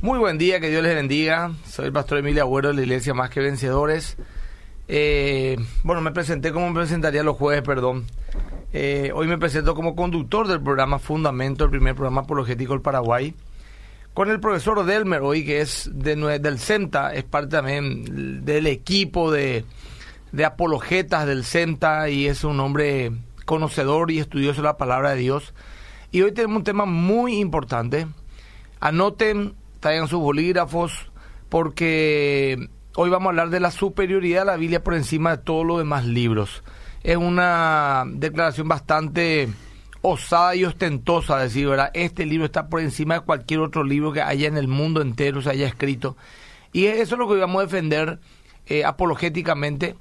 Muy buen día, que Dios les bendiga. Soy el pastor Emilio Agüero de la Iglesia Más que Vencedores. Eh, bueno, me presenté como me presentaría los jueves, perdón. Eh, hoy me presento como conductor del programa Fundamento, el primer programa apologético del Paraguay. Con el profesor Delmer hoy, que es de, del CENTA, es parte también del equipo de, de apologetas del CENTA y es un hombre conocedor y estudioso de la palabra de Dios. Y hoy tenemos un tema muy importante. Anoten traigan sus bolígrafos, porque hoy vamos a hablar de la superioridad de la Biblia por encima de todos los demás libros. Es una declaración bastante osada y ostentosa decir, ¿verdad? Este libro está por encima de cualquier otro libro que haya en el mundo entero se haya escrito. Y eso es lo que vamos a defender eh, apologéticamente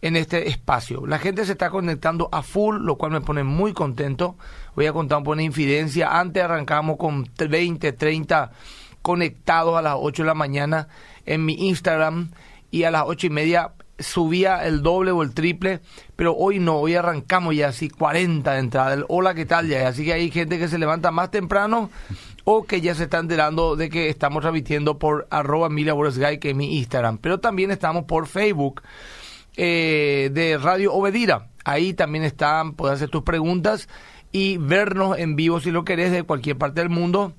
en este espacio. La gente se está conectando a full, lo cual me pone muy contento. Voy a contar un poco de infidencia. Antes arrancamos con 20, 30 conectados a las 8 de la mañana en mi Instagram y a las ocho y media subía el doble o el triple, pero hoy no, hoy arrancamos ya así 40 de entrada. Hola, ¿qué tal? Ya? Así que hay gente que se levanta más temprano o que ya se está enterando de que estamos transmitiendo por arroba que es mi Instagram. Pero también estamos por Facebook eh, de Radio Obedira. Ahí también están, puedes hacer tus preguntas y vernos en vivo si lo querés de cualquier parte del mundo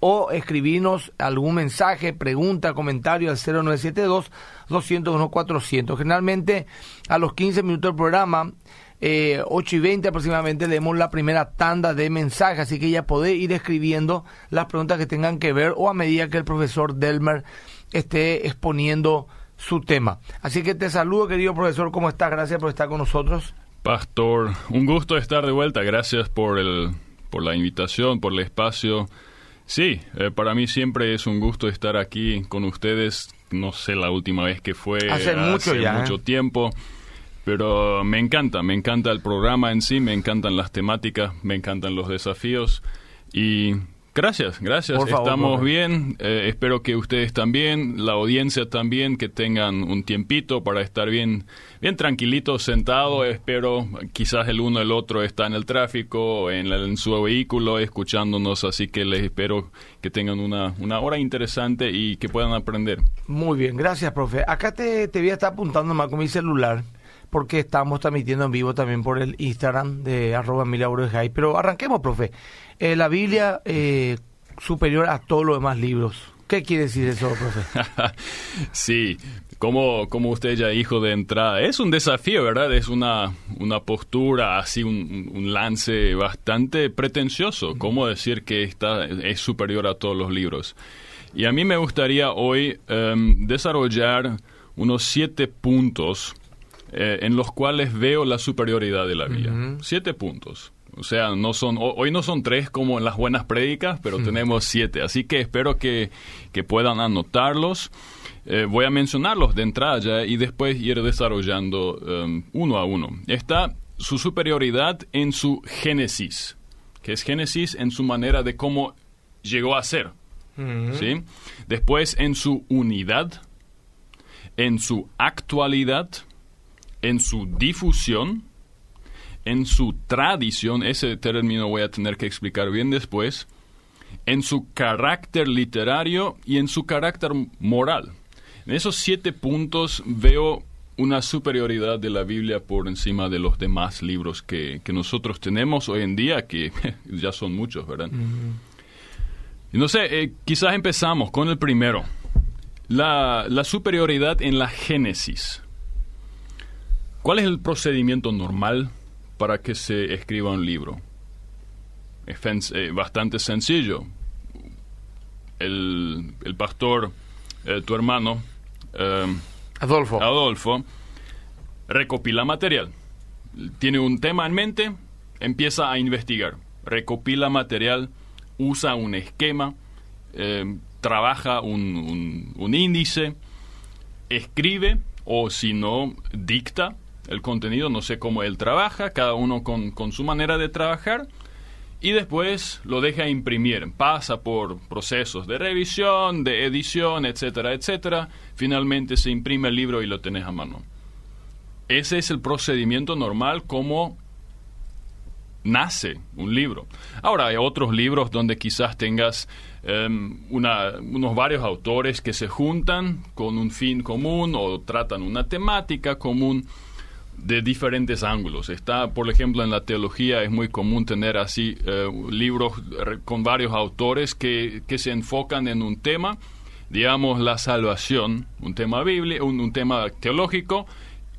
o escribirnos algún mensaje, pregunta, comentario al 0972 201 400. Generalmente a los 15 minutos del programa, eh, 8 y 20 aproximadamente, leemos la primera tanda de mensajes, así que ya podés ir escribiendo las preguntas que tengan que ver o a medida que el profesor Delmer esté exponiendo su tema. Así que te saludo, querido profesor, ¿cómo estás? Gracias por estar con nosotros. Pastor, un gusto estar de vuelta. Gracias por, el, por la invitación, por el espacio. Sí, eh, para mí siempre es un gusto estar aquí con ustedes. No sé la última vez que fue. Hace, mucho ya. mucho ¿eh? tiempo. Pero me encanta, me encanta el programa en sí, me encantan las temáticas, me encantan los desafíos. Y Gracias, gracias. Estamos bien. Eh, espero que ustedes también, la audiencia también, que tengan un tiempito para estar bien, bien tranquilitos, sentados. Espero quizás el uno el otro está en el tráfico, en, en su vehículo, escuchándonos. Así que les espero que tengan una, una hora interesante y que puedan aprender. Muy bien, gracias, profe. Acá te, te voy a estar apuntando más con mi celular porque estamos transmitiendo en vivo también por el Instagram de arroba Pero arranquemos, profe. Eh, la Biblia eh, superior a todos los demás libros. ¿Qué quiere decir eso, profe? sí, como, como usted ya dijo de entrada, es un desafío, ¿verdad? Es una, una postura, así un, lance bastante pretencioso. ¿Cómo decir que está, es superior a todos los libros? Y a mí me gustaría hoy em, desarrollar unos siete puntos eh, en los cuales veo la superioridad de la Biblia. Siete puntos. O sea, no son, hoy no son tres como en las buenas prédicas, pero tenemos siete. Así que espero que, puedan anotarlos. Eh, voy a mencionarlos de entrada ya y después ir desarrollando um, uno a uno. Está su superioridad en su génesis, que es génesis en su manera de cómo llegó a ser. ¿sí? Después en su unidad, en su actualidad, en su difusión, en su tradición, ese término voy a tener que explicar bien después, en su carácter literario y en su carácter moral. En esos siete puntos veo una superioridad de la Biblia por encima de los demás libros que, nosotros tenemos hoy en día, que ya son muchos, ¿verdad? Y no sé, eh, quizás empezamos con el primero, la, la superioridad en la Génesis. ¿Cuál es el procedimiento normal para que se escriba un libro. Es eh, bastante sencillo. El, pastor, eh, tu hermano, eh, Adolfo. Adolfo, recopila material. Tiene un tema en mente, empieza a investigar. Recopila material, usa un esquema, trabaja un, un índice, escribe o si no, dicta el contenido, no sé cómo él trabaja, cada uno con, su manera de trabajar, y después lo deja imprimir, pasa por procesos de revisión, de edición, etcétera, etcétera, finalmente se imprime el libro y lo tenés a mano. Ese es el procedimiento normal como nace un libro. Ahora hay otros libros donde quizás tengas em, unos varios autores que se juntan con un fin común o tratan una temática común de diferentes ángulos. Está, por ejemplo, en la teología es muy común tener así eh, libros con varios autores que, que, se enfocan en un tema, digamos la salvación, un tema bíblico, un, tema teológico.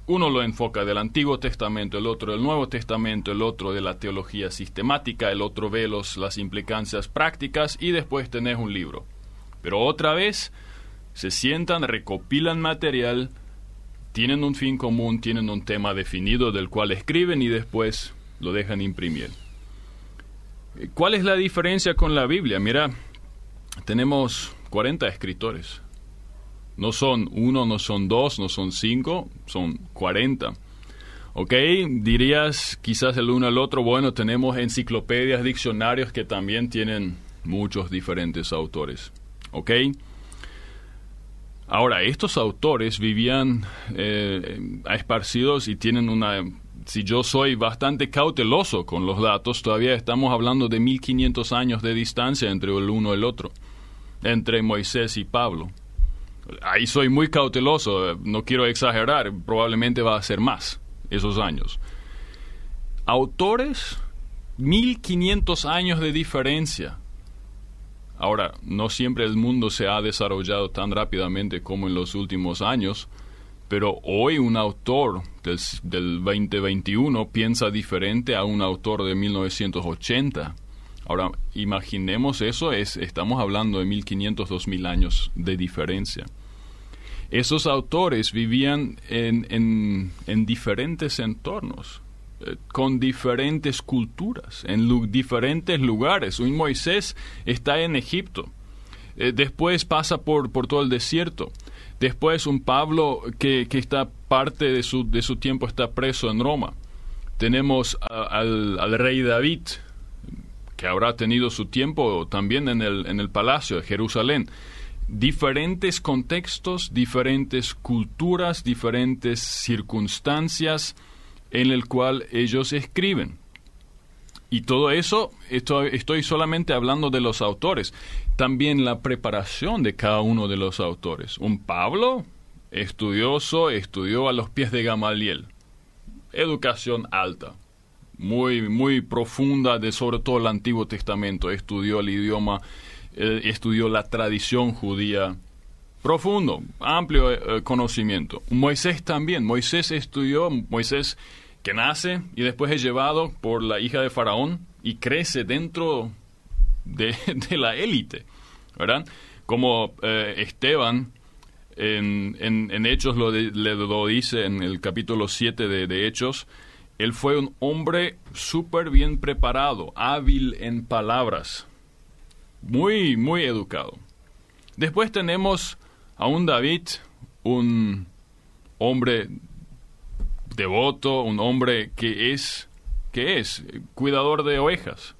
Uno lo enfoca del Antiguo Testamento, el otro del Nuevo Testamento, el otro de la teología sistemática, el otro ve los, las implicancias prácticas y después tenés un libro. Pero otra vez se sientan, recopilan material, tienen un fin común, tienen un tema definido del cual escriben y después lo dejan imprimir. ¿Cuál es la diferencia con la Biblia? Mira, tenemos 40 escritores. No son uno, no son dos, no son cinco, son 40. ¿Ok? Dirías quizás el uno al otro, bueno, tenemos enciclopedias, diccionarios que también tienen muchos diferentes autores. ¿Ok? Ahora, estos autores vivían eh, esparcidos y tienen una... Si yo soy bastante cauteloso con los datos, todavía estamos hablando de 1500 años de distancia entre el uno y el otro, entre Moisés y Pablo. Ahí soy muy cauteloso, no quiero exagerar, probablemente va a ser más esos años. Autores, 1500 años de diferencia Ahora, no siempre el mundo se ha desarrollado tan rápidamente como en los últimos años, pero hoy un autor del, 2021 piensa diferente a un autor de 1980. Ahora, imaginemos eso, es, estamos hablando de 1500, 2000 años de diferencia. Esos autores vivían en diferentes entornos con diferentes culturas, en diferentes lugares. Un Moisés está en Egipto, eh, después pasa por, por todo el desierto, después un Pablo que, que está parte de su, de su tiempo está preso en Roma. Tenemos al, al, rey David, que habrá tenido su tiempo también en el, en el palacio de Jerusalén diferentes contextos, diferentes culturas, diferentes circunstancias, en el cual ellos escriben. Y todo eso, estoy, solamente hablando de los autores. También la preparación de cada uno de los autores. Un Pablo, estudioso, estudió a los pies de Gamaliel. Educación alta, muy, muy profunda de sobre todo el Antiguo Testamento. Estudió el idioma, eh, estudió la tradición judía. Profundo, amplio eh, conocimiento. Moisés también. Moisés estudió, Moisés que nace y después es llevado por la hija de Faraón y crece dentro de, la élite, ¿verdad? Como eh, Esteban en, en, Hechos lo, lo, dice en el capítulo 7 de, de Hechos, él fue un hombre súper bien preparado, hábil en palabras, muy, muy educado. Después tenemos a un David, un hombre devoto, un hombre que es, que es cuidador de ovejas.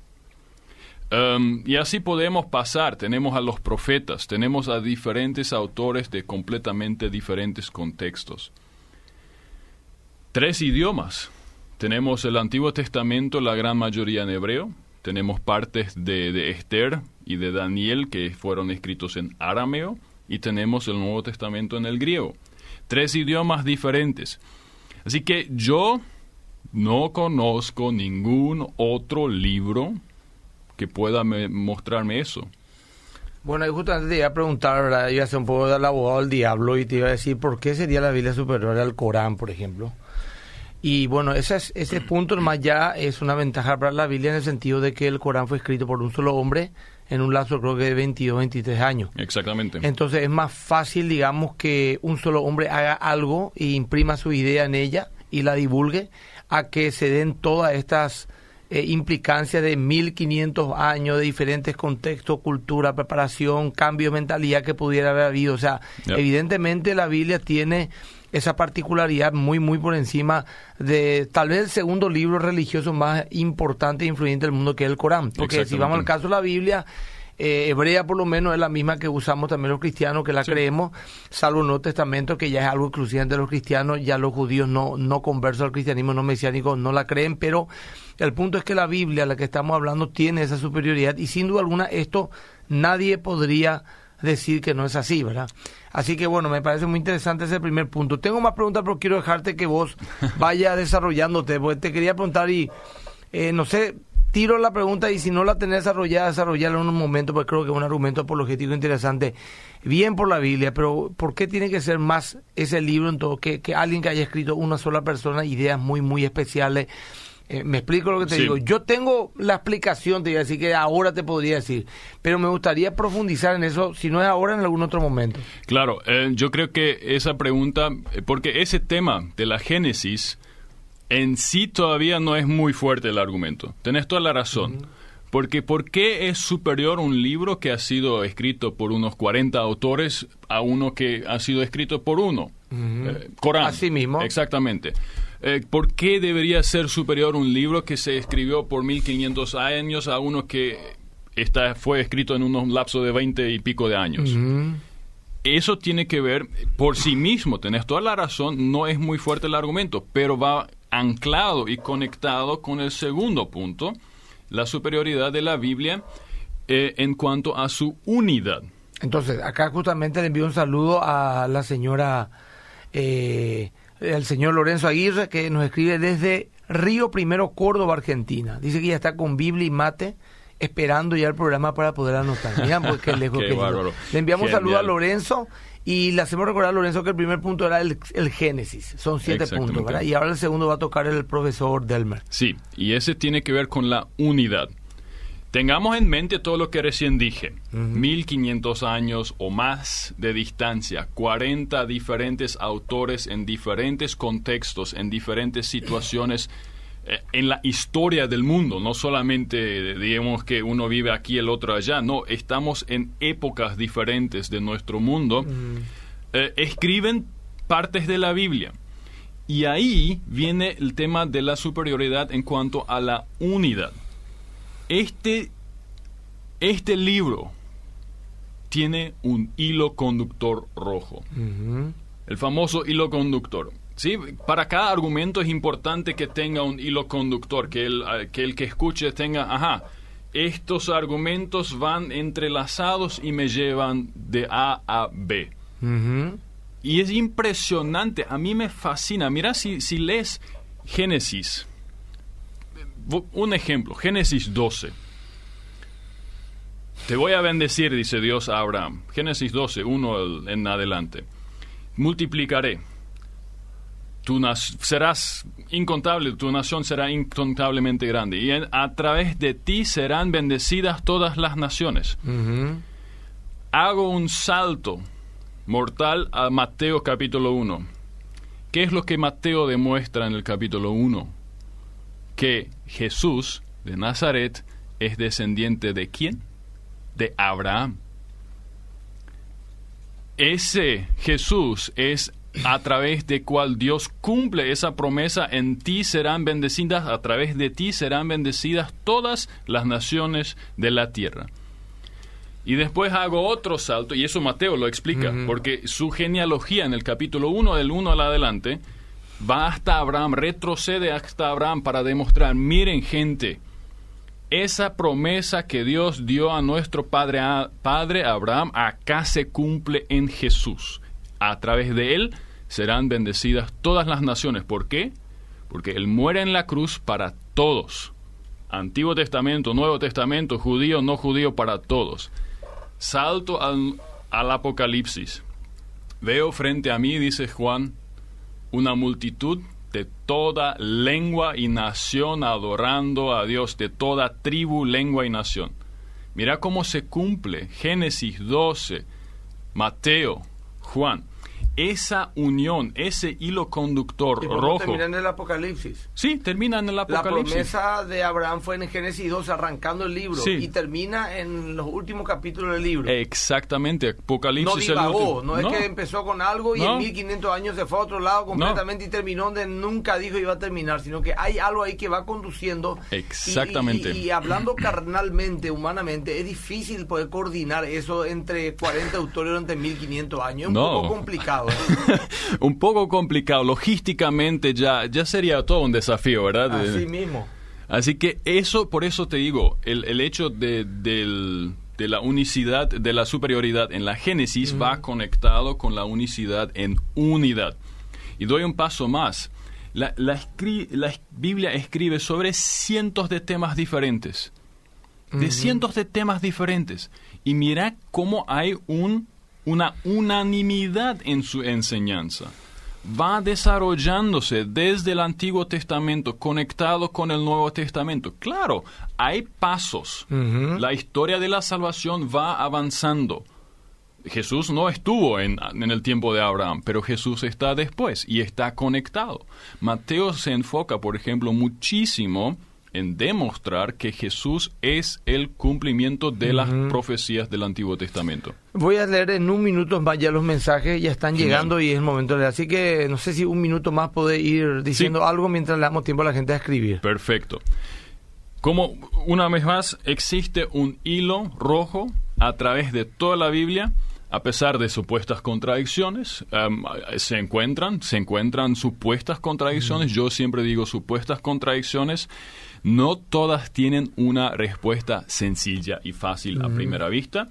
Um, y así podemos pasar. Tenemos a los profetas, tenemos a diferentes autores de completamente diferentes contextos. Tres idiomas. Tenemos el Antiguo Testamento, la gran mayoría en hebreo. Tenemos partes de, de Esther y de Daniel que fueron escritos en arameo. Y tenemos el Nuevo Testamento en el griego. Tres idiomas diferentes. Así que yo no conozco ningún otro libro que pueda mostrarme eso. Bueno, y justamente te iba a preguntar, ¿verdad? Iba a ser un poco del abogado del diablo y te iba a decir por qué sería la Biblia superior al Corán, por ejemplo. Y bueno, ese, ese punto más ya es una ventaja para la Biblia en el sentido de que el Corán fue escrito por un solo hombre en un lazo creo que de 22, 23 años. Exactamente. Entonces es más fácil, digamos, que un solo hombre haga algo e imprima su idea en ella y la divulgue, a que se den todas estas eh, implicancias de 1500 años de diferentes contextos, cultura, preparación, cambio de mentalidad que pudiera haber habido. O sea, evidentemente la Biblia tiene esa particularidad muy, muy por encima de tal vez el segundo libro religioso más importante e influyente del mundo que es el Corán. Porque si vamos al caso de la Biblia, eh, hebrea por lo menos es la misma que usamos también los cristianos, que la creemos, salvo el Nuevo Testamento, que ya es algo exclusivamente de los cristianos, ya los judíos no, no conversos al cristianismo, no mesiánico, no la creen, pero el punto es que la Biblia, la que estamos hablando, tiene esa superioridad y sin duda alguna esto nadie podría decir que no es así, ¿verdad? Así que bueno, me parece muy interesante ese primer punto. Tengo más preguntas, pero quiero dejarte que vos vaya desarrollándote, porque te quería preguntar y eh, no sé, tiro la pregunta y si no la tenés desarrollada, desarrollarla en un momento, porque creo que es un argumento apologético interesante. Bien por la Biblia, pero ¿por qué tiene que ser más ese libro en todo que, que alguien que haya escrito una sola persona ideas muy, muy especiales? Eh, me explico lo que te digo. Yo tengo la explicación, te iba a decir que ahora te podría decir, pero me gustaría profundizar en eso, si no es ahora, en algún otro momento. Claro, eh, yo creo que esa pregunta, eh, porque ese tema de la Génesis en sí todavía no es muy fuerte el argumento. Tenés toda la razón. Porque ¿por qué es superior un libro que ha sido escrito por unos 40 autores a uno que ha sido escrito por uno? Corán. Así mismo. Exactamente. Eh, ¿Por qué debería ser superior un libro que se escribió por 1500 años a uno que está, fue escrito en unos lapso de 20 y pico de años? Eso tiene que ver por sí mismo, tenés toda la razón, no es muy fuerte el argumento, pero va anclado y conectado con el segundo punto, la superioridad de la Biblia eh, en cuanto a su unidad. Entonces, acá justamente le envío un saludo a la señora... Eh, el señor Lorenzo Aguirre, que nos escribe desde Río Primero, Córdoba, Argentina. Dice que ya está con Biblia y mate esperando ya el programa para poder anotar. Mira, pues qué lejos que Le enviamos saludo a Lorenzo y le hacemos recordar a Lorenzo que el primer punto era el, el Génesis. Son siete puntos, ¿verdad? Y ahora el segundo va a tocar el profesor Delmer. Sí, y ese tiene que ver con la unidad. Tengamos en mente todo lo que recién dije. 1500 años o más de distancia, 40 diferentes autores en diferentes contextos, en diferentes situaciones eh, en la historia del mundo, no solamente digamos que uno vive aquí, el otro allá, no, estamos en épocas diferentes de nuestro mundo, eh, escriben partes de la Biblia. Y ahí viene el tema de la superioridad en cuanto a la unidad. Este, este libro tiene un hilo conductor rojo. El famoso hilo conductor. ¿sí? Para cada argumento es importante que tenga un hilo conductor, que el que, el que escuche tenga, ajá, estos argumentos van entrelazados y me llevan de A a B. Y es impresionante, a mí me fascina. Mira, si, si lees Génesis, un ejemplo, Génesis 12. Te voy a bendecir, dice Dios a Abraham. Génesis 12, 1 en adelante. Multiplicaré. Tu serás incontable, tu nación será incontablemente grande. Y a través de ti serán bendecidas todas las naciones. Hago un salto mortal a Mateo capítulo 1. ¿Qué es lo que Mateo demuestra en el capítulo 1? Que Jesús de Nazaret es descendiente de quién? De Abraham. Ese Jesús es a través de cual Dios cumple esa promesa, en ti serán bendecidas, a través de ti serán bendecidas todas las naciones de la tierra. Y después hago otro salto, y eso Mateo lo explica, porque su genealogía en el capítulo 1, del 1 al adelante, va hasta Abraham, retrocede hasta Abraham para demostrar, miren gente, esa promesa que Dios dio a nuestro padre, padre Abraham, acá se cumple en Jesús. A través de él serán bendecidas todas las naciones. ¿Por qué? Porque él muere en la cruz para todos. Antiguo Testamento, Nuevo Testamento, judío, no judío, para todos. Salto al, al Apocalipsis. Veo frente a mí, dice Juan, una multitud de toda lengua y nación adorando a Dios, de toda tribu, lengua y nación. Mira cómo se cumple Génesis 12, Mateo, Juan. Esa unión, ese hilo conductor Y rojo. termina en el Apocalipsis. Sí, termina en el La Apocalipsis. promesa de Abraham fue en Génesis 2, arrancando el libro, Sí. y termina en los últimos capítulos del libro. Exactamente, no Apocalipsis el divagó, no es que empezó con algo y No. en 1500 años se fue a otro lado completamente y terminó donde nunca dijo iba a terminar, sino que hay algo ahí que va conduciendo. Y- Exactamente. Y, y hablando carnalmente, humanamente, es difícil poder coordinar eso entre 40 autores durante 1500 años. Es un No. poco complicado. un poco complicado, logísticamente ya, ya sería todo un desafío, ¿verdad? Así mismo. Así que eso, por eso te digo, el, el hecho de, del- de la unicidad, de la superioridad en la Génesis va conectado con la unicidad en unidad. Y doy un paso más. La, la escri- la es- Biblia escribe sobre cientos de temas diferentes. De cientos de temas diferentes. Y mira cómo hay un, una unanimidad en su enseñanza va desarrollándose desde el Antiguo Testamento conectado con el Nuevo Testamento. Claro, hay pasos. La historia de la salvación va avanzando. Jesús no estuvo en, en el tiempo de Abraham, pero Jesús está después y está conectado. Mateo se enfoca, por ejemplo, muchísimo en demostrar que Jesús es el cumplimiento de las profecías del Antiguo Testamento. Voy a leer en un minuto más ya los mensajes, ya están Genial. llegando y es el momento de leer. Así que no sé si un minuto más puede ir diciendo algo mientras le damos tiempo a la gente a escribir. Perfecto. Como una vez más existe un hilo rojo a través de toda la Biblia, a pesar de supuestas contradicciones, em, se encuentran, se encuentran supuestas contradicciones. Yo siempre digo supuestas contradicciones. No todas tienen una respuesta sencilla y fácil a primera vista,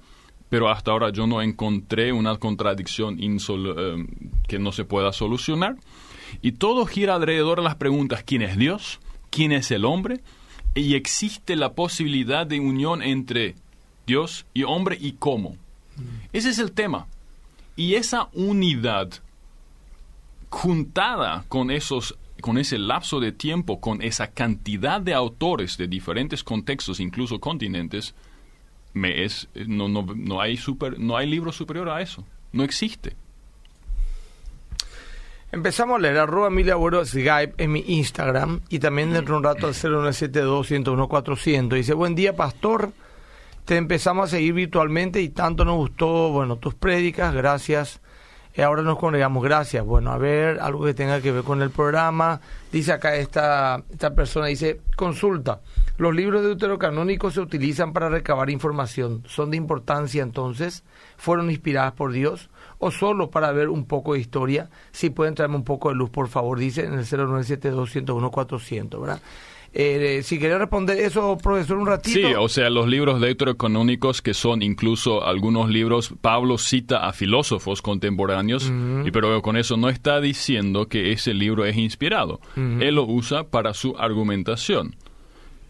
pero hasta ahora yo no encontré una contradicción em, que no se pueda solucionar. Y todo gira alrededor de las preguntas, ¿quién es Dios? ¿Quién es el hombre? Y existe la posibilidad de unión entre Dios y hombre y cómo. Ese es el tema. Y esa unidad juntada con esos con ese lapso de tiempo, con esa cantidad de autores de diferentes contextos, incluso continentes, me es no, no, no hay super, no hay libro superior a eso. No existe. Empezamos a leer arroba Emilia Skype en mi Instagram y también dentro de un rato al 0972-101-400. Dice, buen día pastor, te empezamos a seguir virtualmente y tanto nos gustó, bueno, tus prédicas, gracias. Y ahora nos congregamos, gracias. Bueno, a ver, algo que tenga que ver con el programa. Dice acá esta, esta persona, dice, consulta, los libros deuterocanónicos se utilizan para recabar información. ¿Son de importancia entonces? ¿Fueron inspiradas por Dios? ¿O solo para ver un poco de historia? Si pueden traerme un poco de luz, por favor, dice en el 0972-101-400, ¿verdad? Eh, si quería responder eso, profesor, un ratito. Sí, o sea, los libros deuterocanónicos que son incluso algunos libros, Pablo cita a filósofos contemporáneos, y pero con eso no está diciendo que ese libro es inspirado. Él lo usa para su argumentación.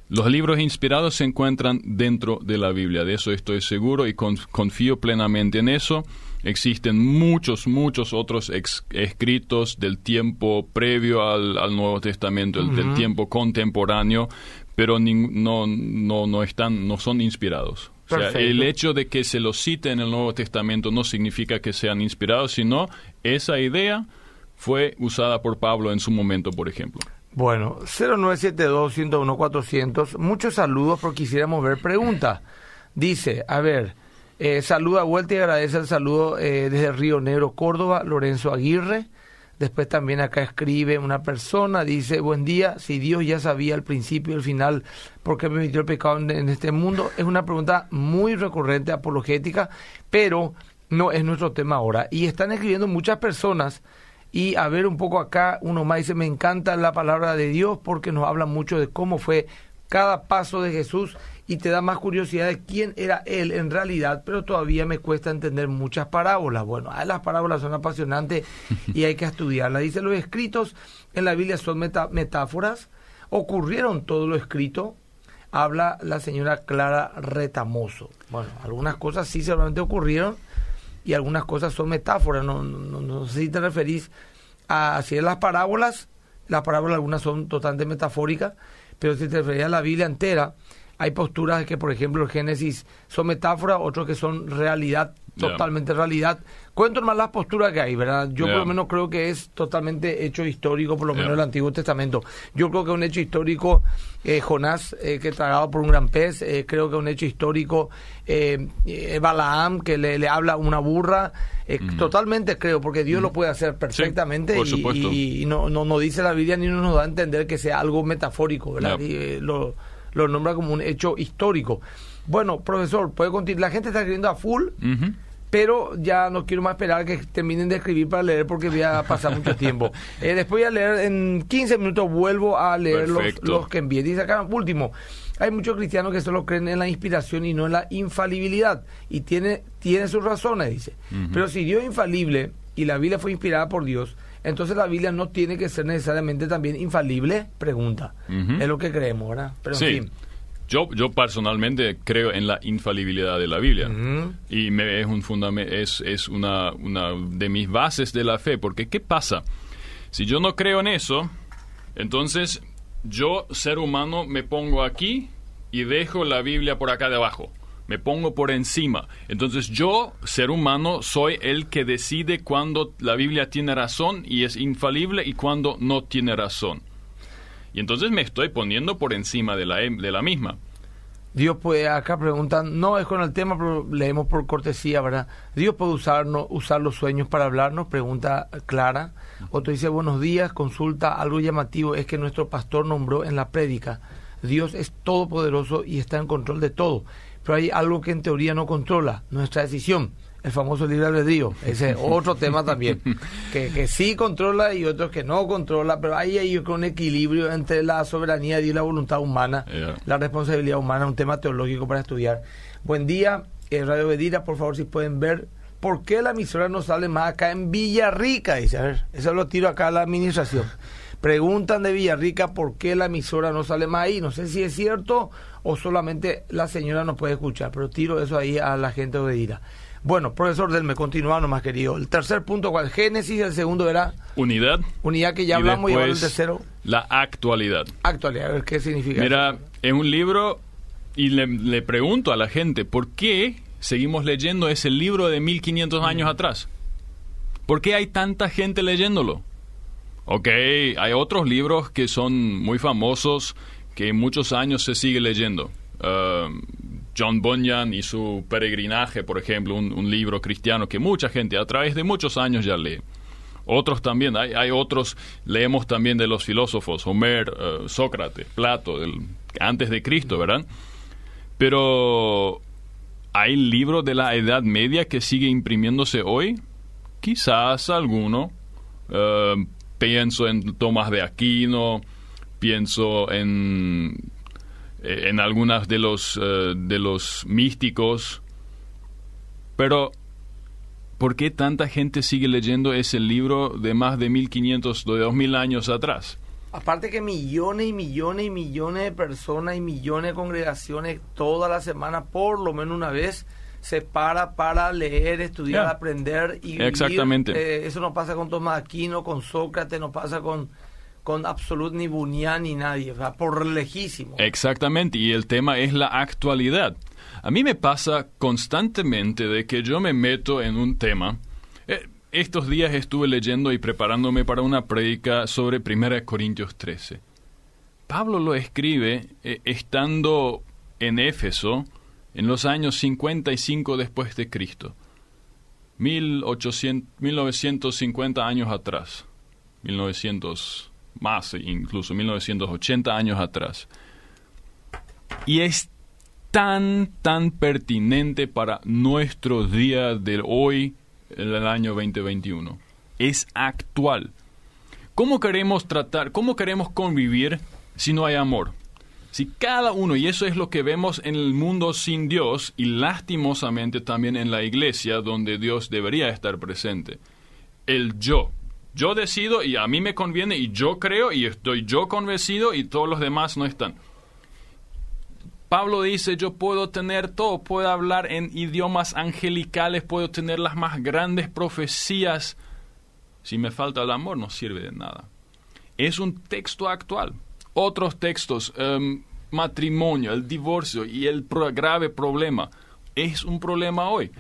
Los libros inspirados se encuentran dentro de la Biblia, de eso estoy seguro y con- confío plenamente en eso. Existen muchos, muchos otros ex- escritos del tiempo previo al, al Nuevo Testamento, el- del tiempo contemporáneo, pero nin- no, no, no, están, no son inspirados. O sea, el hecho de que se los cite en el Nuevo Testamento no significa que sean inspirados, sino esa idea fue usada por Pablo en su momento, por ejemplo. Bueno, 0972-101-400. Muchos saludos porque quisiéramos ver preguntas. Dice, a ver, eh, saluda a vuelta y agradece el saludo eh, desde Río Negro, Córdoba, Lorenzo Aguirre. Después también acá escribe una persona, dice, buen día, si Dios ya sabía al principio y al final por qué permitió el pecado en, en este mundo, es una pregunta muy recurrente, apologética, pero no es nuestro tema ahora. Y están escribiendo muchas personas y a ver un poco acá, uno más dice, me encanta la palabra de Dios porque nos habla mucho de cómo fue cada paso de Jesús y te da más curiosidad de quién era Él en realidad, pero todavía me cuesta entender muchas parábolas. Bueno, ah, las parábolas son apasionantes y hay que estudiarlas. Dice, los escritos en la Biblia son meta- metáforas, ocurrieron todo lo escrito, habla la señora Clara Retamoso. Bueno, algunas cosas sí seguramente ocurrieron y algunas cosas son metáforas. No, no, no- no sé si te referís a si las parábolas, las parábolas algunas son totalmente metafóricas, pero si te referís a la Biblia entera, hay posturas que, por ejemplo, el Génesis son metáforas, otros que son realidad totalmente realidad. Cuento más las posturas que hay, ¿verdad? Yo por lo menos creo que es totalmente hecho histórico, por lo menos el Antiguo Testamento. Yo creo que es un hecho histórico eh, Jonás, eh, que tragado por un gran pez, eh, creo que es un hecho histórico eh, Balaam, que le, habla a una burra, totalmente creo, porque Dios lo puede hacer perfectamente y, no, no, no, dice la Biblia ni nos da a entender que sea algo metafórico, ¿verdad? Y, lo, lo nombra como un hecho histórico. Bueno, profesor, puede continuar. La gente está escribiendo a full pero ya no quiero más esperar que terminen de escribir para leer porque voy a pasar mucho tiempo. Eh, después voy a leer, en 15 minutos vuelvo a leer los, los, que envié. Dice acá, último, hay muchos cristianos que solo creen en la inspiración y no en la infalibilidad. Y tiene, tiene sus razones, dice. Pero si Dios es infalible y la Biblia fue inspirada por Dios, entonces la Biblia no tiene que ser necesariamente también infalible, pregunta. Es lo que creemos, ¿verdad? Pero en fin. Yo, yo personalmente creo en la infalibilidad de la Biblia y me, es, un es, es una, una de mis bases de la fe, porque ¿qué pasa? Si yo no creo en eso, entonces yo, ser humano, me pongo aquí y dejo la Biblia por acá debajo. Me pongo por encima. Entonces yo, ser humano, soy el que decide cuando la Biblia tiene razón y es infalible y cuando no tiene razón. Y entonces me estoy poniendo por encima de la, de la misma. Dios puede, acá preguntan, no es con el tema, pero leemos por cortesía, ¿verdad? Dios puede usarnos, usar los sueños para hablarnos, pregunta Clara. Otro dice, buenos días, consulta, algo llamativo es que nuestro pastor nombró en la prédica, Dios es todopoderoso y está en control de todo, pero hay algo que en teoría no controla, nuestra decisión el famoso libre albedrío. Ese es otro tema también, que, que sí controla y otros que no controla, pero ahí hay un equilibrio entre la soberanía y la voluntad humana, la responsabilidad humana, un tema teológico para estudiar. Buen día, eh, Radio Bedira, por favor, si pueden ver por qué la emisora no sale más acá en Villarrica, dice, a ver, eso lo tiro acá a la administración. Preguntan de Villarrica por qué la emisora no sale más ahí. No sé si es cierto o solamente la señora no puede escuchar, pero tiro eso ahí a la gente de Bedira. Bueno, profesor Delme, continúa más querido. El tercer punto, ¿cuál? Génesis, el segundo era... Unidad. Unidad que ya hablamos y ahora el tercero... La actualidad. Actualidad, a ver qué significa. Mira, es un libro y le, pregunto a la gente, ¿por qué seguimos leyendo ese libro de 1500 años atrás? ¿Por qué hay tanta gente leyéndolo? Ok, hay otros libros que son muy famosos, que muchos años se sigue leyendo. Uh, John Bunyan y su peregrinaje, por ejemplo, un, libro cristiano que mucha gente a través de muchos años ya lee. Otros también, hay, otros, leemos también de los filósofos, Homer, eh, Sócrates, Plato, antes de Cristo, ¿verdad? Pero ¿hay libros de la Edad Media que sigue imprimiéndose hoy? Quizás alguno. Eh, pienso en Tomás de Aquino, pienso en eh, en algunas de los, eh, de los místicos. Pero, ¿por qué tanta gente sigue leyendo ese libro de más de 1500, de 2000 años atrás? Aparte que millones y millones y millones de personas y millones de congregaciones toda la semana, por lo menos una vez, se para para leer, estudiar, aprender y Exactamente. Eh, eso no pasa con Tomás Aquino, con Sócrates, no pasa con con absolut ni Bunyan ni nadie, por lejísimo. Exactamente, y el tema es la actualidad. A mí me pasa constantemente de que yo me meto en un tema. Eh, estos días estuve leyendo y preparándome para una prédica sobre 1 Corintios 13. Pablo lo escribe eh, estando en Éfeso en los años 55 después de Cristo. 1800, 1950 años atrás. 1900 más incluso 1980 años atrás. Y es tan, tan pertinente para nuestro día de hoy, el año 2021. Es actual. ¿Cómo queremos tratar, cómo queremos convivir si no hay amor? Si cada uno, y eso es lo que vemos en el mundo sin Dios y lastimosamente también en la iglesia donde Dios debería estar presente, el yo, yo decido y a mí me conviene y yo creo y estoy yo convencido y todos los demás no están. Pablo dice, yo puedo tener todo, puedo hablar en idiomas angelicales, puedo tener las más grandes profecías. Si me falta el amor, no sirve de nada. Es un texto actual. Otros textos, em, matrimonio, el divorcio y el grave problema, es un problema hoy.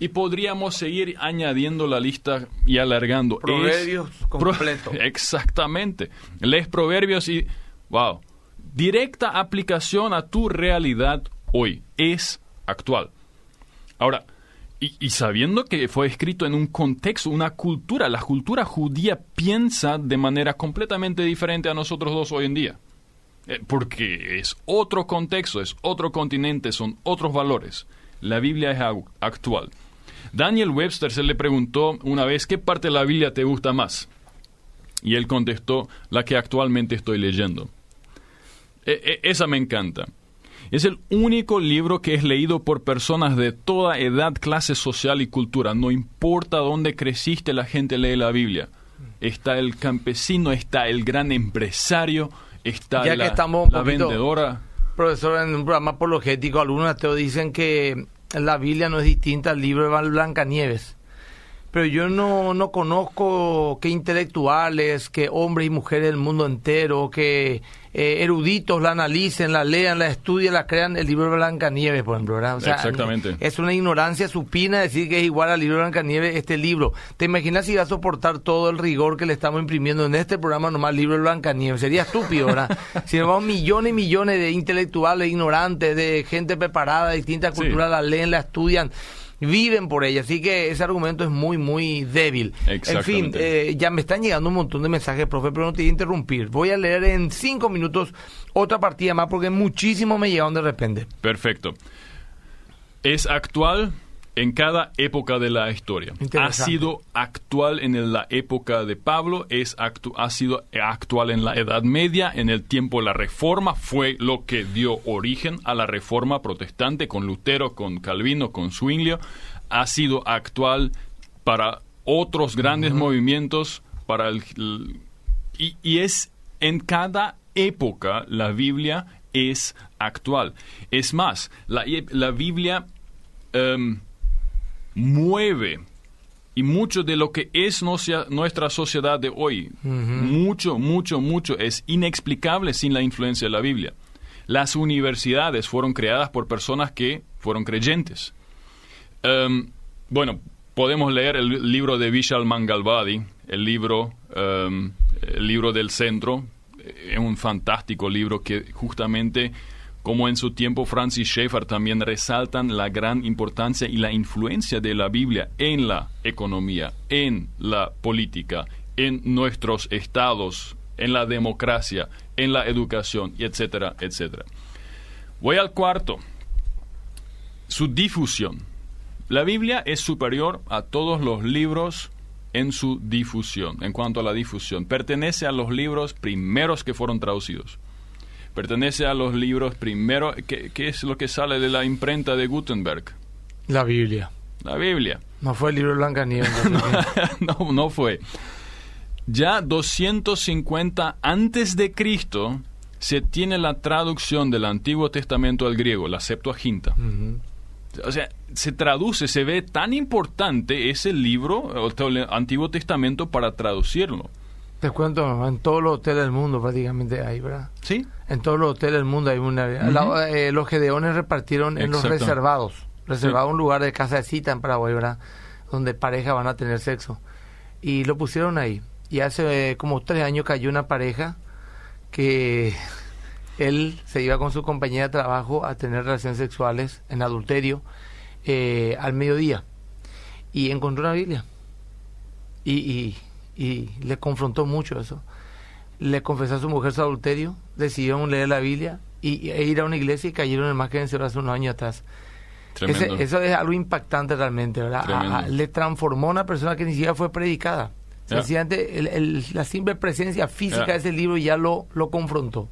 Y podríamos seguir añadiendo la lista y alargando. Proverbios completo. Exactamente. Lees proverbios y, wow, directa aplicación a tu realidad hoy. Es actual. Ahora, y, sabiendo que fue escrito en un contexto, una cultura, la cultura judía piensa de manera completamente diferente a nosotros dos hoy en día. Eh, porque es otro contexto, es otro continente, son otros valores. La Biblia es actual. Daniel Webster se le preguntó una vez qué parte de la Biblia te gusta más. Y él contestó la que actualmente estoy leyendo. E, e, esa me encanta. Es el único libro que es leído por personas de toda edad, clase social y cultura. No importa dónde creciste, la gente lee la Biblia. Está el campesino, está el gran empresario, está ya la, que estamos la vendedora. Profesor, en un programa apologético, algunos ateos dicen que la Biblia no es distinta al libro de Blancanieves pero yo no, no conozco que intelectuales, que hombres y mujeres del mundo entero, que eh, eruditos la analicen, la lean, la estudien, la crean, el libro de Blancanieves, por ejemplo, ¿verdad? Exactamente. Es una ignorancia supina decir que es igual al libro de Blancanieves este libro. ¿Te imaginas si va a soportar todo el rigor que le estamos imprimiendo en este programa nomás el libro de Blancanieves? Sería estúpido, ¿verdad? si nos vamos millones y millones de intelectuales ignorantes, de gente preparada, de distintas culturas, la leen, la estudian viven por ella. Así que ese argumento es muy, muy débil. En fin, eh, ya me están llegando un montón de mensajes, profe, pero no te voy a interrumpir. Voy a leer en cinco minutos otra partida más porque muchísimo me llegaron de repente. Perfecto. Es actual en cada época de la historia. Ha sido actual en la época de Pablo, es ha sido actual en la Edad Media, en el tiempo de la Reforma, fue lo que dio origen a la Reforma protestante con Lutero, con Calvino, con Zwinglio, ha sido actual para otros grandes movimientos, para el, y, es en cada época la Biblia es actual. Es más, la, la Biblia... Em, mueve y mucho de lo que es nuestra sociedad de hoy, mucho, mucho, mucho, es inexplicable sin la influencia de la Biblia. Las universidades fueron creadas por personas que fueron creyentes. Em, bueno, podemos leer el libro de Vishal Mangalwadi, el libro, em, el libro del centro, es un fantástico libro que justamente como en su tiempo Francis Schaeffer también resaltan la gran importancia y la influencia de la Biblia en la economía, en la política, en nuestros estados, en la democracia, en la educación, etcétera, etcétera. Voy al cuarto. Su difusión. La Biblia es superior a todos los libros en su difusión, en cuanto a la difusión. Pertenece a los libros primeros que fueron traducidos pertenece a los libros primero. ¿qué, es lo que sale de la imprenta de Gutenberg? La Biblia. La Biblia. No fue el libro de Blancanieves. no, no fue. Ya 250 antes de Cristo se tiene la traducción del Antiguo Testamento al griego, la Septuaginta. O sea, se traduce, se ve tan importante ese libro, el Antiguo Testamento, para traducirlo. Te cuento, en todos los hoteles del mundo prácticamente hay, ¿verdad? Sí. En todos los hoteles del mundo hay una... Eh, los gedeones repartieron en los reservados. Reservado un lugar de casa de cita en Paraguay, ¿verdad? Donde parejas van a tener sexo. Y lo pusieron ahí. Y hace eh, como tres años cayó una pareja que él se iba con su compañera de trabajo a tener relaciones sexuales en adulterio eh, al mediodía. Y encontró una Biblia. y y le confrontó mucho eso. Le confesó a su mujer su adulterio, decidieron leer la Biblia y, e ir a una iglesia y cayeron en el más que vencedor hace unos años atrás. eso es algo impactante realmente, ¿verdad? le transformó a una persona que ni siquiera fue predicada. Sencillamente la simple presencia física de ese libro ya lo, lo confrontó.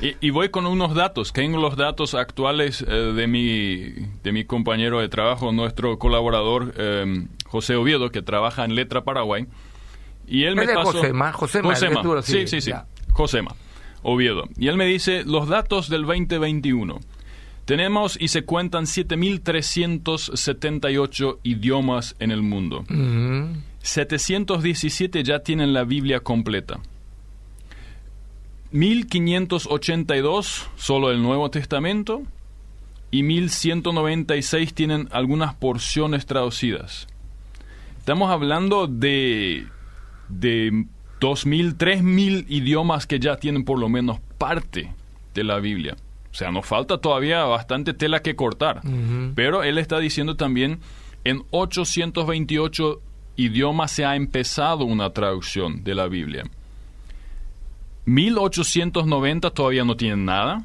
Y, voy con unos datos. Tengo los datos actuales eh, de, mi, de mi compañero de trabajo, nuestro colaborador eh, José Oviedo, que trabaja en Letra Paraguay. Y él me pasó... Josema, Josema, Josema. sí, sí, sí. Josema, Oviedo. Y él me dice los datos del 2021. Tenemos y se cuentan 7.378 idiomas en el mundo. 717 ya tienen la Biblia completa. 1.582 solo el Nuevo Testamento. y 1196 tienen algunas porciones traducidas. Estamos hablando de, de 2.000, 3.000 idiomas que ya tienen por lo menos parte de la Biblia. O sea, nos falta todavía bastante tela que cortar. Pero él está diciendo también, en 828 idiomas se ha empezado una traducción de la Biblia. 1890 todavía no tienen nada.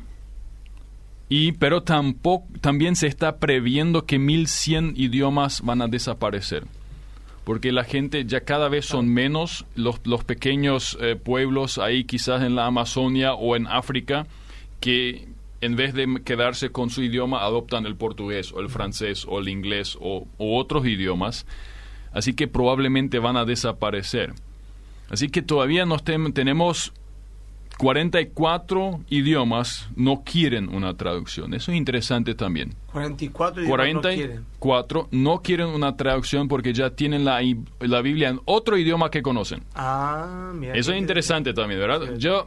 Y, pero tampoco, también se está previendo que 1100 idiomas van a desaparecer. Porque la gente ya cada vez son menos los, los pequeños eh, pueblos ahí quizás en la Amazonia o en África que en vez de quedarse con su idioma adoptan el portugués o el francés o el inglés o, o otros idiomas. Así que probablemente van a desaparecer. Así que todavía nos tenemos 44 idiomas no quieren una traducción. Eso es interesante también. 44 idiomas 44 no quieren. no quieren una traducción porque ya tienen la, la Biblia en otro idioma que conocen. Ah, mira. Eso es interesante también, ¿verdad? Yo,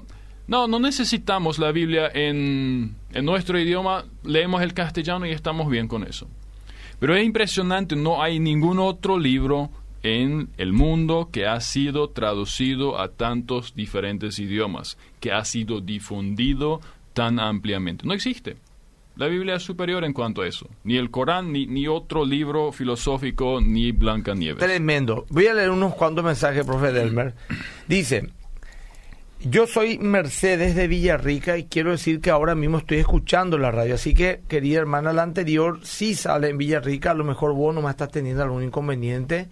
no, no necesitamos la Biblia en, en nuestro idioma, leemos el castellano y estamos bien con eso. Pero es impresionante, no hay ningún otro libro en el mundo que ha sido traducido a tantos diferentes idiomas, que ha sido difundido tan ampliamente. No existe. La Biblia es superior en cuanto a eso. Ni el Corán, ni, ni otro libro filosófico, ni Blancanieves. Tremendo. Voy a leer unos cuantos mensajes, profe Delmer. Dice, yo soy Mercedes de Villarrica y quiero decir que ahora mismo estoy escuchando la radio. Así que, querida hermana, la anterior sí sale en Villarrica. A lo mejor vos no me estás teniendo algún inconveniente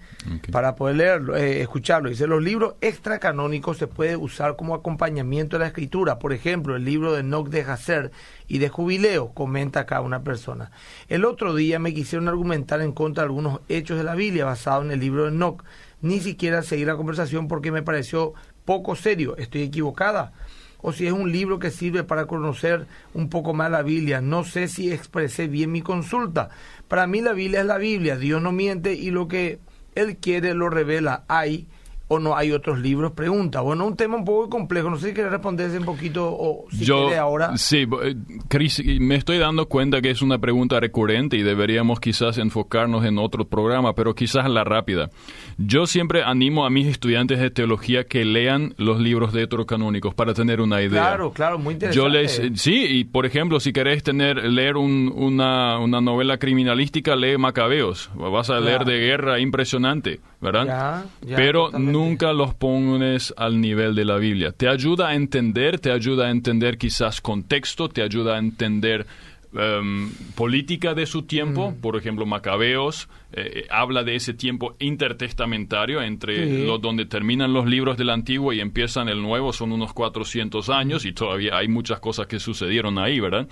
para poder leerlo, eh, escucharlo. Dice, los libros extracanónicos se puede usar como acompañamiento de la escritura. Por ejemplo, el libro de Noc de Hacer y de Jubileo, comenta acá una persona. El otro día me quisieron argumentar en contra de algunos hechos de la Biblia basado en el libro de Noc. Ni siquiera seguir la conversación porque me pareció poco serio, estoy equivocada. O si es un libro que sirve para conocer un poco más la Biblia. No sé si expresé bien mi consulta. Para mí la Biblia es la Biblia. Dios no miente y lo que Él quiere lo revela. Hay o no hay otros libros? Pregunta. Bueno, un tema un poco complejo. No sé si quiere responder un poquito o si Yo, ahora. Sí, eh, Chris, me estoy dando cuenta que es una pregunta recurrente y deberíamos quizás enfocarnos en otro programa, pero quizás la rápida. Yo siempre animo a mis estudiantes de teología que lean los libros de canónicos para tener una idea. Claro, claro, muy interesante. Yo les, sí, y por ejemplo, si querés tener, leer una, una novela criminalística, lee Macabeos. Vas a leer de guerra impresionante, ¿verdad? Ya, pero nunca los pones al nivel de la Biblia. Te ayuda a entender, te ayuda a entender quizás contexto, te ayuda a entender em, política de su tiempo. Por ejemplo, Macabeos eh, habla de ese tiempo intertestamentario entre lo, donde terminan los libros del Antiguo y empiezan el Nuevo, son unos 400 años y todavía hay muchas cosas que sucedieron ahí, ¿verdad?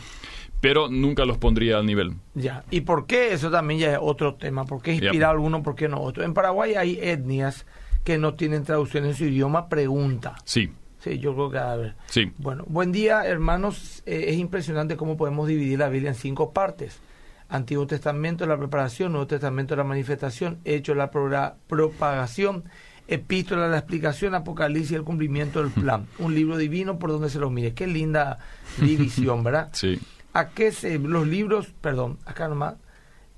Pero nunca los pondría al nivel. Ya, ¿y por qué? Eso también ya es otro tema. ¿Por qué inspirar a alguno, por qué no otro? En Paraguay hay etnias que no tienen traducción en su idioma, pregunta. Sí. Sí, yo creo que a ver. Sí. Bueno, buen día, hermanos. Eh, es impresionante cómo podemos dividir la Biblia en cinco partes. Antiguo Testamento, la preparación, Nuevo Testamento, la manifestación, Hecho, la propagación, Epístola, la explicación, Apocalipsis, el cumplimiento del plan. Un libro divino por donde se lo mire. Qué linda división, ¿verdad? Sí. ¿A qué se, los libros, perdón, acá nomás,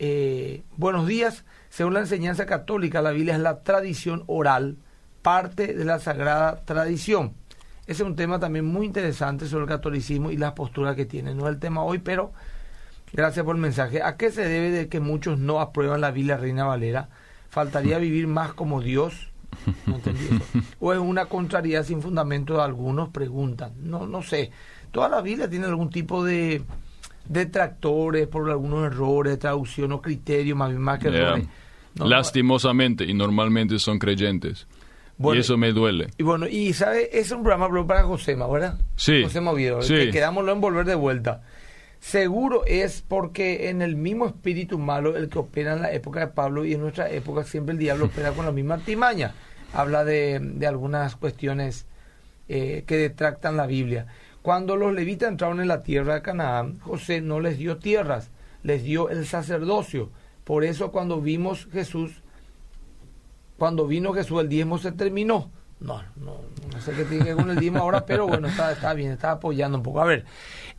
eh, buenos días, según la enseñanza católica, la Biblia es la tradición oral, parte de la sagrada tradición. Ese es un tema también muy interesante sobre el catolicismo y las posturas que tiene. No es el tema hoy, pero gracias por el mensaje. ¿A qué se debe de que muchos no aprueban la Biblia Reina Valera? ¿Faltaría vivir más como Dios? No entendí eso. ¿O es una contrariedad sin fundamento de algunos? Preguntan. No, no sé. Toda la Biblia tiene algún tipo de detractores por algunos errores de traducción o criterio, más bien más que errores. Lastimosamente, y normalmente son creyentes. y eso me duele. Y bueno, y sabe, es un programa para José, ¿verdad? Sí. José Movido, sí. que quedámoslo en volver de vuelta. Seguro es porque en el mismo espíritu malo el que opera en la época de Pablo y en nuestra época siempre el diablo opera con la misma artimaña. Habla de, de algunas cuestiones eh, que detractan la Biblia. Cuando los levitas entraron en la tierra de Canaán, José no les dio tierras, les dio el sacerdocio. Por eso cuando vimos Jesús, cuando vino Jesús el diezmo se terminó. No, no, no sé qué tiene con el diezmo ahora, pero bueno, está, está bien, está apoyando un poco. A ver,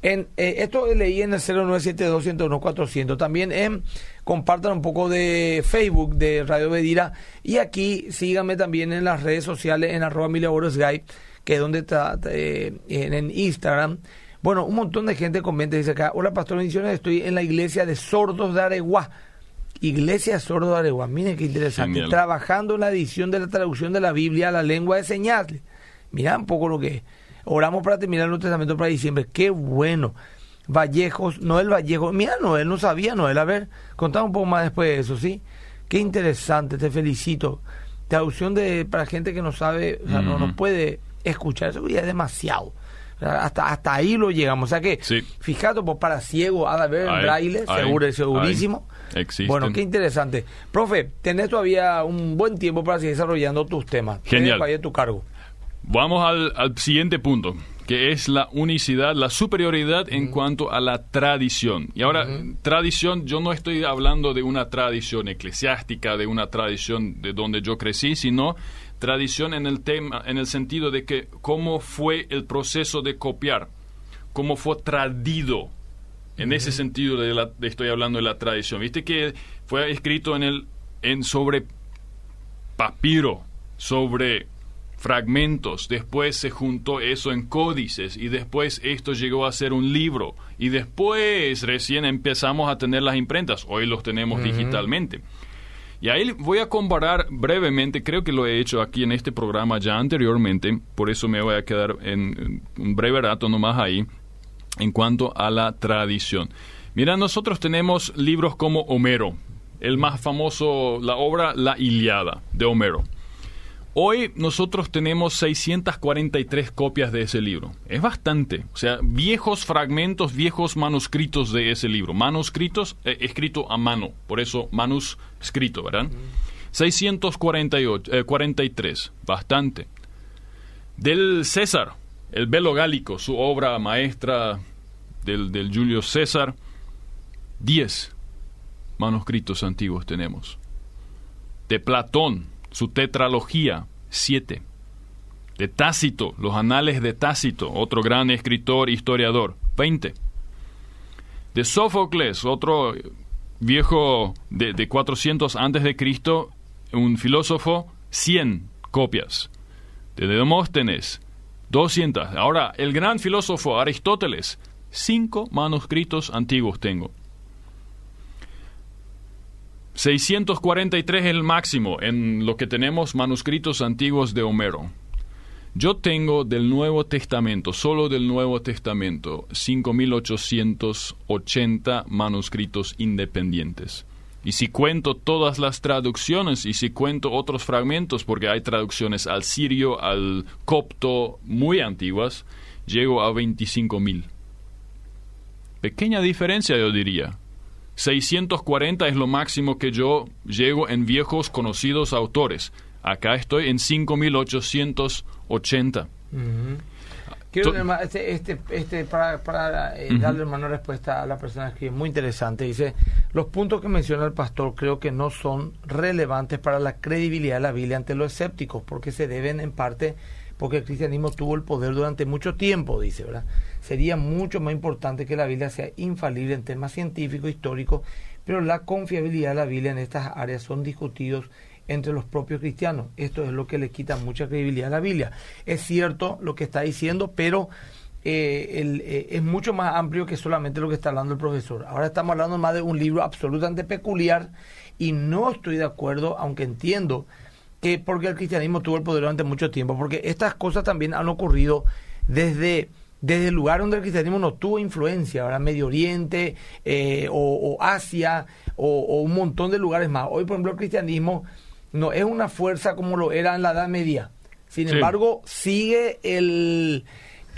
eh, esto leí en el 0972 También en, compartan un poco de Facebook de Radio Bedira. Y aquí síganme también en las redes sociales en arroba Guy, que donde está eh, en, Instagram. Bueno, un montón de gente comenta dice acá, hola Pastor Bendiciones, estoy en la iglesia de Sordos de Areguá Iglesia Sordo de Areguá. Miren qué interesante. Trabajando en la edición de la traducción de la Biblia a la lengua de señales. Mira un poco lo que es. Oramos para terminar el Nuevo Testamento para diciembre. Qué bueno. Vallejos, Noel Vallejo. Mira, Noel, no sabía Noel. A ver, contame un poco más después de eso, ¿sí? Qué interesante, te felicito. Traducción de, para gente que no sabe, o sea, no, no puede escuchar. Eso ya es demasiado. hasta, hasta ahí lo llegamos. O sea que, fíjate, pues para ciego, a ver en braille, seguro, segurísimo. Bueno, qué interesante. Profe, tenés todavía un buen tiempo para seguir desarrollando tus temas. Genial. Vaya tu cargo. Vamos al, siguiente punto, que es la unicidad, la superioridad en cuanto a la tradición. Y ahora, tradición, yo no estoy hablando de una tradición eclesiástica, de una tradición de donde yo crecí, sino tradición en el tema, en el sentido de que cómo fue el proceso de copiar, cómo fue tradido en ese sentido de la, estoy hablando de la tradición. Viste que fue escrito en el en sobre papiro, sobre fragmentos, después se juntó eso en códices y después esto llegó a ser un libro y después recién empezamos a tener las imprentas, hoy los tenemos digitalmente. Y ahí voy a comparar brevemente, creo que lo he hecho aquí en este programa ya anteriormente, por eso me voy a quedar en un breve rato nomás ahí en cuanto a la tradición. Mira, nosotros tenemos libros como Homero, el más famoso, la obra La Iliada de Homero. Hoy nosotros tenemos 643 copias de ese libro. Es bastante. O sea, viejos fragmentos, viejos manuscritos de ese libro. Manuscritos eh, escrito a mano. Por eso manuscrito, ¿verdad? 648, 43. Eh, bastante. Del César, el Velo Gálico, su obra maestra del, del Julio César, diez manuscritos antiguos tenemos. De Platón, su tetralogía, siete. De Tácito, los anales de Tácito, otro gran escritor, historiador, veinte. De Sófocles, otro viejo de, de 400 antes de Cristo, un filósofo, cien copias. De Demóstenes, 200. Ahora, el gran filósofo Aristóteles, cinco manuscritos antiguos tengo. 643 es el máximo en lo que tenemos manuscritos antiguos de Homero. Yo tengo del Nuevo Testamento, solo del Nuevo Testamento, 5.880 manuscritos independientes. Y si cuento todas las traducciones y si cuento otros fragmentos, porque hay traducciones al sirio, al copto muy antiguas, llego a 25.000. Pequeña diferencia, yo diría. 640 es lo máximo que yo llego en viejos conocidos autores. Acá estoy en 5880. Quiero este, este, este, para, para eh, darle una respuesta a la persona que es muy interesante. Dice, los puntos que menciona el pastor creo que no son relevantes para la credibilidad de la Biblia ante los escépticos, porque se deben en parte porque el cristianismo tuvo el poder durante mucho tiempo, dice, ¿verdad? Sería mucho más importante que la Biblia sea infalible en temas científicos, históricos, pero la confiabilidad de la Biblia en estas áreas son discutidos entre los propios cristianos. Esto es lo que le quita mucha credibilidad a la Biblia. Es cierto lo que está diciendo, pero eh, eh, es mucho más amplio que solamente lo que está hablando el profesor. Ahora estamos hablando más de un libro absolutamente peculiar y no estoy de acuerdo, aunque entiendo que porque el cristianismo tuvo el poder durante mucho tiempo, porque estas cosas también han ocurrido desde desde el lugar donde el cristianismo no tuvo influencia, ahora Medio Oriente eh, o, Asia o, un montón de lugares más. Hoy, por ejemplo, el cristianismo no es una fuerza como lo era en la Edad Media. Sin embargo, sigue el,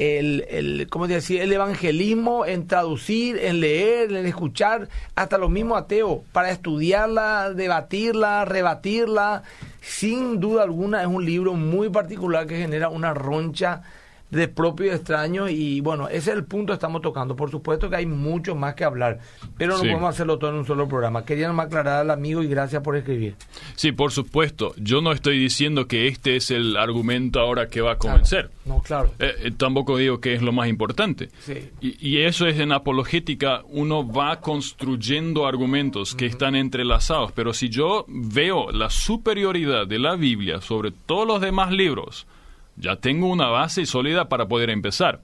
el, el, ¿cómo decir? el evangelismo en traducir, en leer, en escuchar, hasta los mismos ateos, para estudiarla, debatirla, rebatirla. Sin duda alguna es un libro muy particular que genera una roncha de propio y extraño y bueno, ese es el punto que estamos tocando. Por supuesto que hay mucho más que hablar, pero no podemos hacerlo todo en un solo programa. Quería nomás aclarar al amigo y gracias por escribir. Sí, por supuesto. Yo no estoy diciendo que este es el argumento ahora que va a convencer. No, claro. Eh, eh, tampoco digo que es lo más importante. Sí. Y, eso es en apologética, uno va construyendo argumentos que están entrelazados, pero si yo veo la superioridad de la Biblia sobre todos los demás libros, ya tengo una base sólida para poder empezar.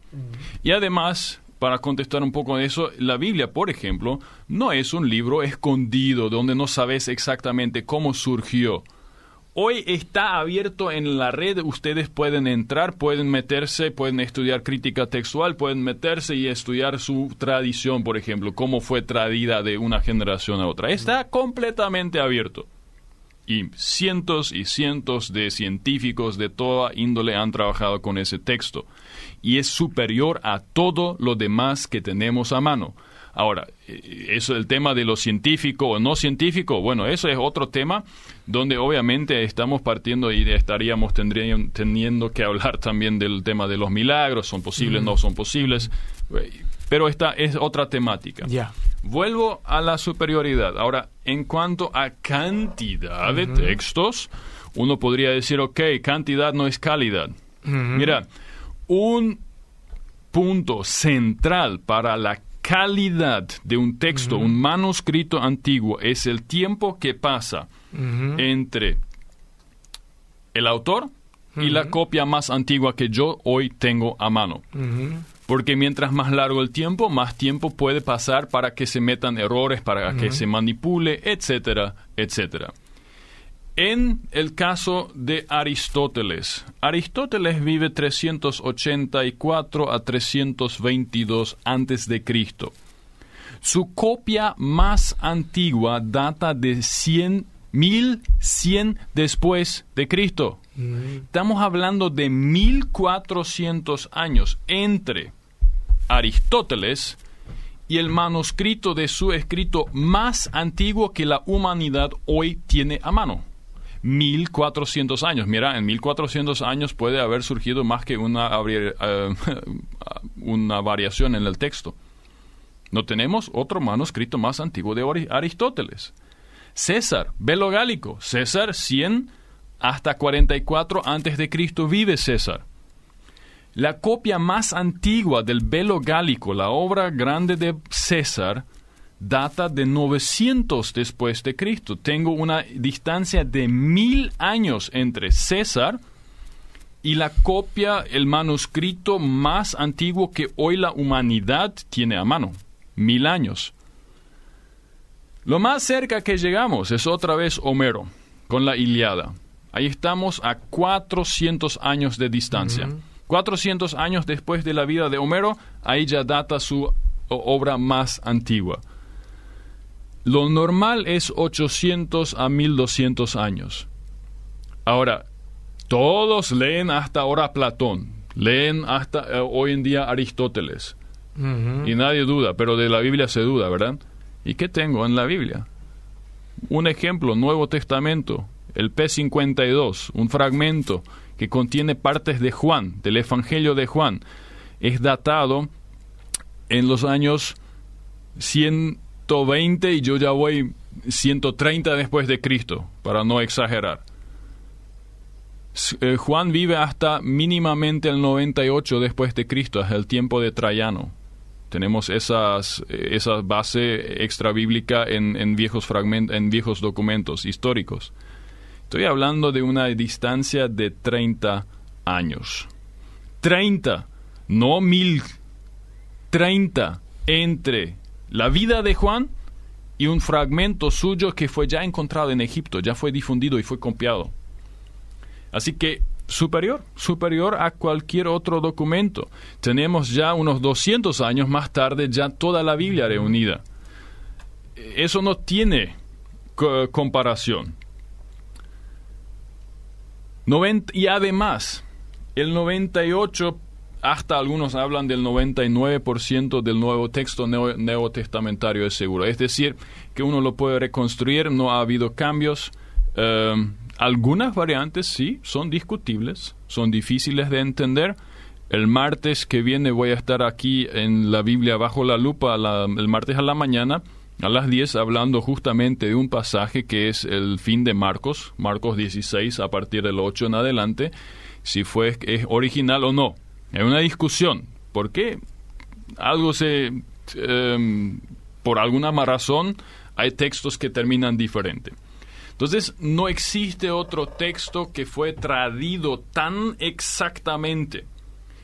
Y además, para contestar un poco de eso, la Biblia, por ejemplo, no es un libro escondido donde no sabes exactamente cómo surgió. Hoy está abierto en la red, ustedes pueden entrar, pueden meterse, pueden estudiar crítica textual, pueden meterse y estudiar su tradición, por ejemplo, cómo fue tradida de una generación a otra. Está completamente abierto y cientos y cientos de científicos de toda índole han trabajado con ese texto. Y es superior a todo lo demás que tenemos a mano. Ahora, eh, eso el tema de lo científico o no científico, bueno, eso es otro tema donde obviamente estamos partiendo y estaríamos teniendo que hablar también del tema de los milagros, son posibles, no son posibles, pero esta es otra temática. Ya. Vuelvo a la superioridad. Ahora, en cuanto a cantidad de textos, uno podría decir, ok, cantidad no es calidad. Mira, un punto central para la calidad de un texto, un manuscrito antiguo, es el tiempo que pasa entre el autor y la copia más antigua que yo hoy tengo a mano. Porque mientras más largo el tiempo, más tiempo puede pasar para que se metan errores, para que se manipule, etcétera, etcétera. En el caso de Aristóteles, Aristóteles vive 384 a 322 antes de Cristo. Su copia más antigua data de 100, 1100 después de Cristo. Estamos hablando de 1400 años entre Aristóteles y el manuscrito de su escrito más antiguo que la humanidad hoy tiene a mano. 1400 años. Mira, en 1400 años puede haber surgido más que una, eh, una variación en el texto. No tenemos otro manuscrito más antiguo de Aristóteles. César, Belo Gálico, César 100 hasta 44 antes de Cristo vive César. La copia más antigua del Velo Gálico, la obra grande de César, data de 900 después de Cristo. Tengo una distancia de mil años entre César y la copia, el manuscrito más antiguo que hoy la humanidad tiene a mano. Mil años. Lo más cerca que llegamos es otra vez Homero, con la Iliada. Ahí estamos a 400 años de distancia. 400 años después de la vida de Homero, ahí ya data su obra más antigua. Lo normal es 800 a 1200 años. Ahora, todos leen hasta ahora Platón, leen hasta eh, hoy en día Aristóteles. Y nadie duda, pero de la Biblia se duda, ¿verdad? ¿Y qué tengo en la Biblia? Un ejemplo, Nuevo Testamento, el P52, un fragmento que contiene partes de Juan, del Evangelio de Juan. Es datado en los años 120 y yo ya voy 130 después de Cristo, para no exagerar. Eh, Juan vive hasta mínimamente el 98 después de Cristo, hasta el tiempo de Traiano. Tenemos esas, esa base extra bíblica en, en viejos fragmentos, en viejos documentos históricos. Estoy hablando de una distancia de 30 años. 30, no mil. 30 entre la vida de Juan y un fragmento suyo que fue ya encontrado en Egipto, ya fue difundido y fue copiado. Así que superior, superior a cualquier otro documento. Tenemos ya unos 200 años más tarde ya toda la Biblia reunida. Eso no tiene comparación y además, el 98, hasta algunos hablan del 99% del nuevo texto nuevo, testamentario es seguro. Es decir, que uno lo puede reconstruir, no ha habido cambios. Em, algunas variantes sí son discutibles, son difíciles de entender. El martes que viene voy a estar aquí en la Biblia bajo la lupa el martes a la mañana a las 10 hablando justamente de un pasaje que es el fin de Marcos, Marcos 16 a partir del 8 en adelante, si fue es original o no. Es una discusión. ¿Por qué? Algo se... Em, por alguna razón hay textos que terminan diferente. Entonces, no existe otro texto que fue traído tan exactamente.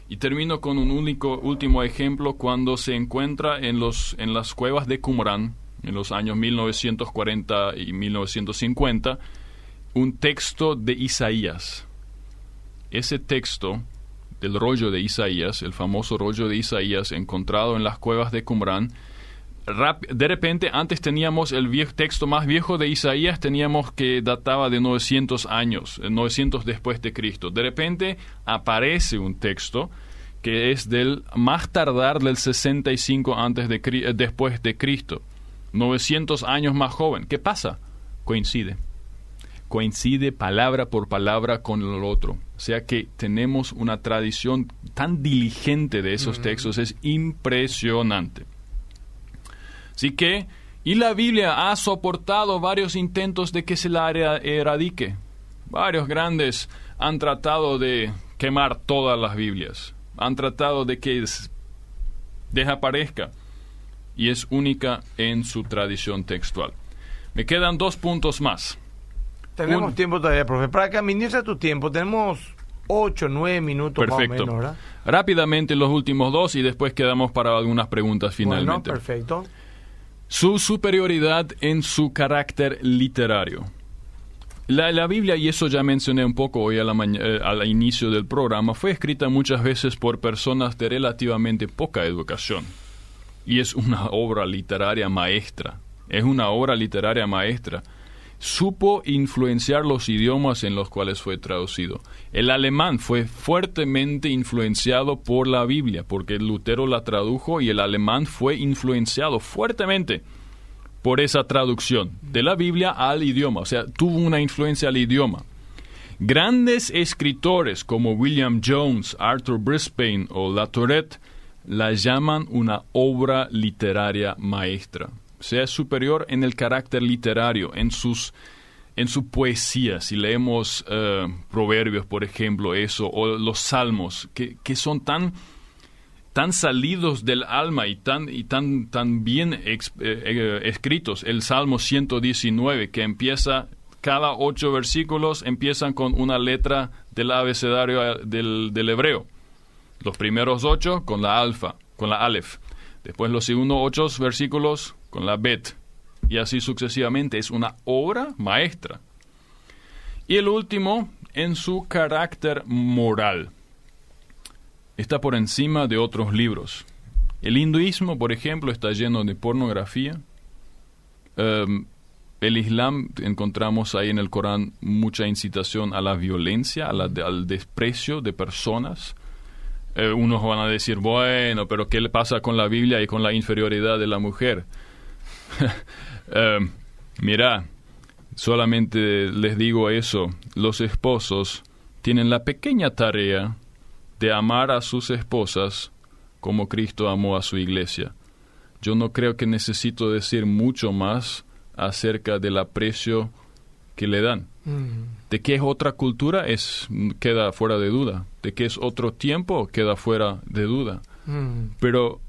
Y termino con un único último ejemplo cuando se encuentra en, los, en las cuevas de Qumran, en los años 1940 y 1950, un texto de Isaías. Ese texto del rollo de Isaías, el famoso rollo de Isaías encontrado en las cuevas de Qumran, de repente antes teníamos el texto más viejo de Isaías, teníamos que databa de 900 años, 900 después de Cristo. De repente aparece un texto que es del más tardar del 65 antes de, eh, después de Cristo. 900 años más joven. ¿Qué pasa? Coincide. Coincide palabra por palabra con el otro. O sea que tenemos una tradición tan diligente de esos textos, es impresionante. Así que, y la Biblia ha soportado varios intentos de que se la eradique. Varios grandes han tratado de quemar todas las Biblias. Han tratado de que desaparezca. Y es única en su tradición textual. Me quedan dos puntos más. Tenemos tiempo todavía, profe. Para que administre tu tiempo, tenemos ocho, nueve minutos perfecto. más o menos, Rápidamente los últimos dos y después quedamos para algunas preguntas finalmente. Bueno, perfecto. Su superioridad en su carácter literario. La, Biblia, y eso ya mencioné un poco hoy a la eh, al inicio del programa, fue escrita muchas veces por personas de relativamente poca educación. Y es una obra literaria maestra. Es una obra literaria maestra supo influenciar los idiomas en los cuales fue traducido. El alemán fue fuertemente influenciado por la Biblia, porque Lutero la tradujo y el alemán fue influenciado fuertemente por esa traducción de la Biblia al idioma, o sea, tuvo una influencia al idioma. Grandes escritores como William Jones, Arthur Brisbane o La Tourette la llaman una obra literaria maestra sea superior en el carácter literario, en sus en su poesía, si leemos eh, proverbios, por ejemplo, eso, o los salmos, que, que son tan, tan salidos del alma y tan, y tan, tan bien eh, eh, escritos. El Salmo 119, que empieza, cada ocho versículos empiezan con una letra del abecedario del hebreo. Los primeros ocho con la alfa, con la alef. Después los segundos ocho versículos con la Bet, y así sucesivamente. Es una obra maestra. Y el último, en su carácter moral. Está por encima de otros libros. El hinduismo, por ejemplo, está lleno de pornografía. Em, el Islam, encontramos ahí en el Corán mucha incitación a la violencia, al desprecio de personas. Eh, unos van a decir, bueno, pero ¿qué le pasa con la Biblia y con la inferioridad de la mujer? Eh, mira, solamente les digo eso, los esposos tienen la pequeña tarea de amar a sus esposas como Cristo amó a su iglesia. Yo no creo que necesito decir mucho más acerca del aprecio que le dan. Mm. De que es otra cultura es queda fuera de duda. De que es otro tiempo queda fuera de duda. Mm. Pero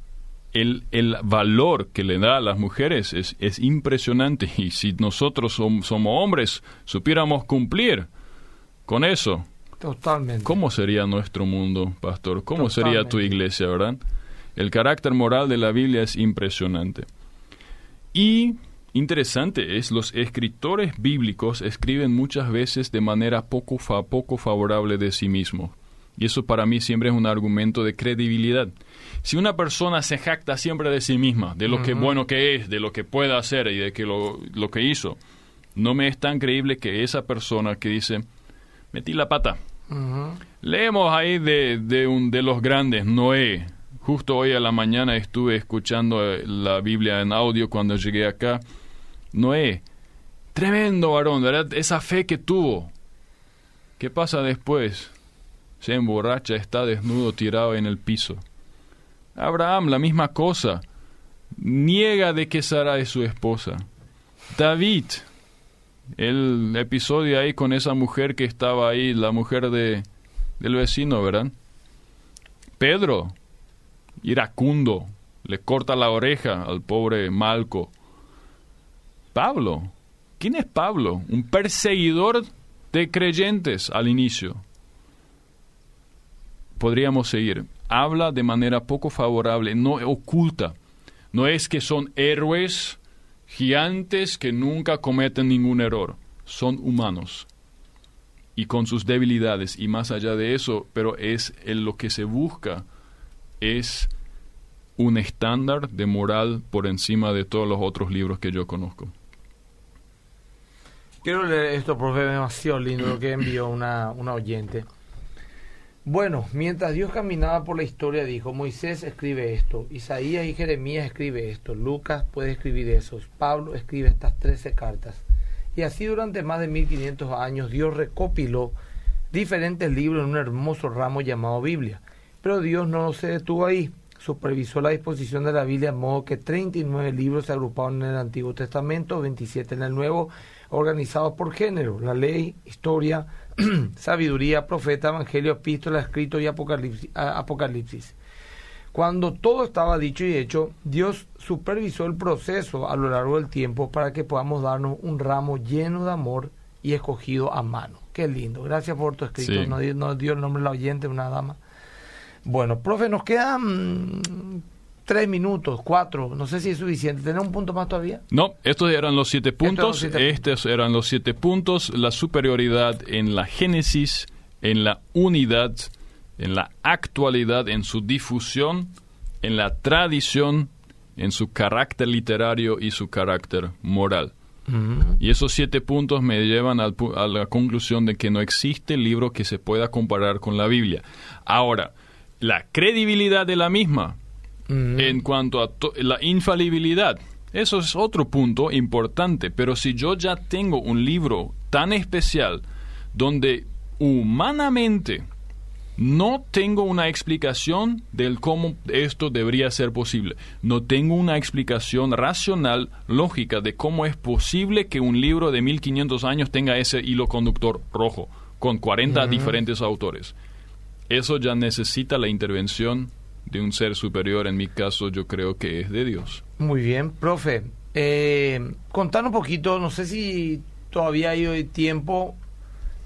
el, el, valor que le da a las mujeres es, es impresionante y si nosotros somos hombres supiéramos cumplir con eso, Totalmente. ¿cómo sería nuestro mundo, pastor? ¿Cómo sería tu iglesia, verdad? El carácter moral de la Biblia es impresionante. Y interesante es, los escritores bíblicos escriben muchas veces de manera poco, fa, poco favorable de sí mismos. Y eso para mí siempre es un argumento de credibilidad. Si una persona se jacta siempre de sí misma, de lo que bueno que es, de lo que puede hacer y de que lo, lo que hizo, no me es tan creíble que esa persona que dice, metí la pata. Leemos ahí de, de, un, de los grandes, Noé. Justo hoy a la mañana estuve escuchando eh, la Biblia en audio cuando llegué acá. Noé, tremendo varón, ¿verdad? Esa fe que tuvo. ¿Qué pasa después? se emborracha, está desnudo, tirado en el piso. Abraham, la misma cosa, niega de que Sara es su esposa. David, el episodio ahí con esa mujer que estaba ahí, la mujer de, del vecino, ¿verdad? Pedro, iracundo, le corta la oreja al pobre Malco. Pablo, ¿quién es Pablo? Un perseguidor de creyentes al inicio. Podríamos seguir. Habla de manera poco favorable, no oculta. No es que son héroes gigantes que nunca cometen ningún error. Son humanos y con sus debilidades y más allá de eso, pero es lo que se busca es un estándar de moral por encima de todos los otros libros que yo conozco. Quiero leer esto, profe, demasiado lindo lo que envió una, una oyente. Bueno, mientras Dios caminaba por la historia, dijo, Moisés escribe esto, Isaías y Jeremías escribe esto, Lucas puede escribir eso, Pablo escribe estas trece cartas. Y así durante más de 1500 años Dios recopiló diferentes libros en un hermoso ramo llamado Biblia. Pero Dios no se detuvo ahí, supervisó la disposición de la Biblia de modo que 39 libros se agruparon en el Antiguo Testamento, 27 en el Nuevo, organizados por género, la ley, historia, sabiduría, profeta, evangelio, epístola, escrito y apocalipsis, Cuando todo estaba dicho y hecho, Dios supervisó el proceso a lo largo del tiempo para que podamos darnos un ramo lleno de amor y escogido a mano. Qué lindo. Gracias por tu escrito. Nos, dio, el nombre de la oyente, una dama. Bueno, profe, nos quedan tres minutos, cuatro, no sé si es suficiente. ¿Tener un punto más todavía? No, estos eran los siete puntos. Estos, eran los siete puntos. La superioridad en la génesis, en la unidad, en la actualidad, en su difusión, en la tradición, en su carácter literario y su carácter moral. Y esos siete puntos me llevan a la conclusión de que no existe libro que se pueda comparar con la Biblia. Ahora, la credibilidad de la misma en cuanto a la infalibilidad. Eso es otro punto importante, pero si yo ya tengo un libro tan especial donde humanamente no tengo una explicación del cómo esto debería ser posible. No tengo una explicación racional, lógica, de cómo es posible que un libro de 1500 años tenga ese hilo conductor rojo, con 40 diferentes autores. Eso ya necesita la intervención de un ser superior, en mi caso yo creo que es de Dios. Muy bien, profe. Eh, contar un poquito, no sé si todavía hay hoy tiempo.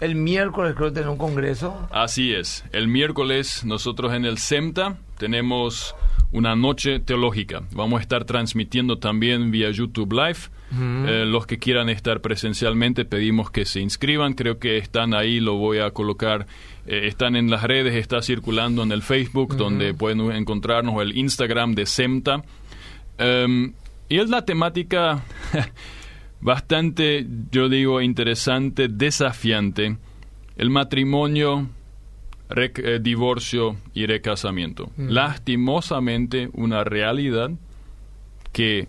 El miércoles creo que tenemos un congreso. Así es. El miércoles nosotros en el SEMTA tenemos una noche teológica. Vamos a estar transmitiendo también vía YouTube Live. Eh, los que quieran estar presencialmente pedimos que se inscriban. Creo que están ahí, lo voy a colocar. Eh, están en las redes, está circulando en el Facebook, donde pueden encontrarnos, el Instagram de SEMTA. Em, y es la temática bastante, yo digo, interesante, desafiante. El matrimonio eh, divorcio y recasamiento. Lastimosamente, una realidad que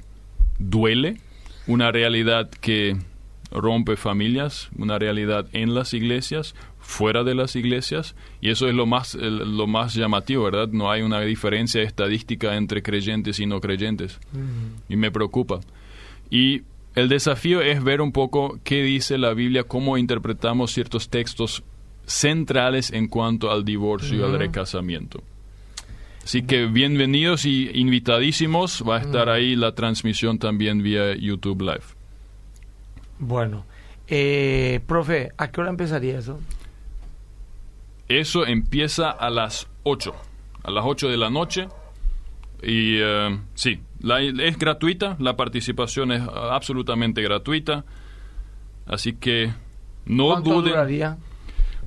duele, una realidad que rompe familias, una realidad en las iglesias, fuera de las iglesias, y eso es lo más, lo más llamativo, ¿verdad? No hay una diferencia estadística entre creyentes y no creyentes, y me preocupa. Y el desafío es ver un poco qué dice la Biblia, cómo interpretamos ciertos textos centrales en cuanto al divorcio y al recasamiento. Así que bienvenidos y invitadísimos. Va a estar ahí la transmisión también vía YouTube Live. Bueno, eh, profe, ¿a qué hora empezaría eso? Eso empieza a las 8, a las 8 de la noche. Y eh, sí, es gratuita, la participación es absolutamente gratuita. Así que no ¿Cuánto duden. Duraría?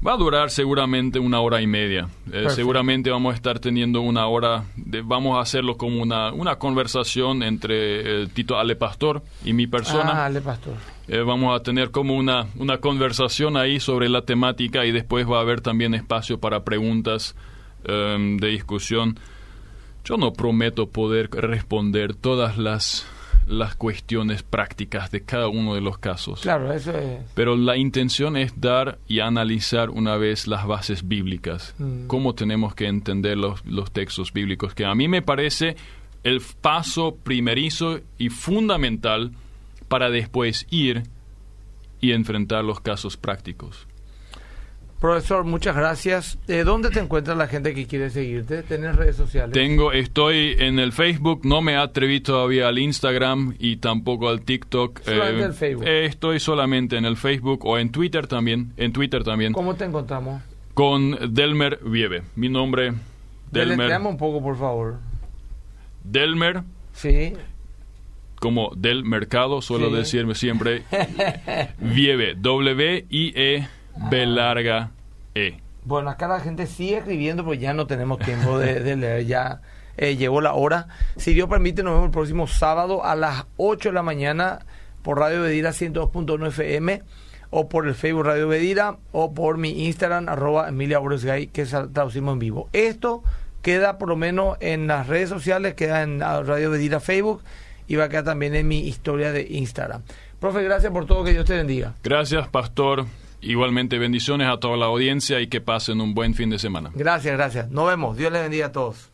Va a durar seguramente una hora y media. Eh, seguramente vamos a estar teniendo una hora, de, vamos a hacerlo como una, una conversación entre eh, Tito Ale Pastor y mi persona. Ah, Ale Pastor. Eh, vamos a tener como una, una conversación ahí sobre la temática y después va a haber también espacio para preguntas em, de discusión. Yo no prometo poder responder todas las las cuestiones prácticas de cada uno de los casos. Claro, eso es. Pero la intención es dar y analizar una vez las bases bíblicas, Mm. cómo tenemos que entender los, los textos bíblicos, que a mí me parece el paso primerizo y fundamental para después ir y enfrentar los casos prácticos. Profesor, muchas gracias. Eh, ¿Dónde te encuentra la gente que quiere seguirte? ¿Tienes redes sociales? Tengo, estoy en el Facebook, no me atreví todavía al Instagram y tampoco al TikTok. Solamente el Facebook. eh, estoy solamente en el Facebook o en Twitter también, en Twitter también, ¿Cómo te encontramos? con Delmer Vieve. Mi nombre, Delmer. Deletreame un poco, por favor. Delmer, Sí. como del mercado, suelo Sí. decirme siempre, Vieve, W-I-E, B larga E. Bueno, acá la gente sigue escribiendo, pues ya no tenemos tiempo de, de leer, ya eh, llegó la hora. Si Dios permite, nos vemos el próximo sábado a las 8 de la mañana por Radio Bedira 102.1 FM o por el Facebook Radio Bedira o por mi Instagram, arroba Emilia Borges que traducimos en vivo. Esto queda por lo menos en las redes sociales, queda en ah, Radio Bedira Facebook y va a quedar también en mi historia de Instagram. Profe, gracias por todo, que Dios te bendiga. Gracias, pastor. Igualmente bendiciones a toda la audiencia y que pasen un buen fin de semana. Gracias, gracias. Nos vemos. Dios le bendiga a todos.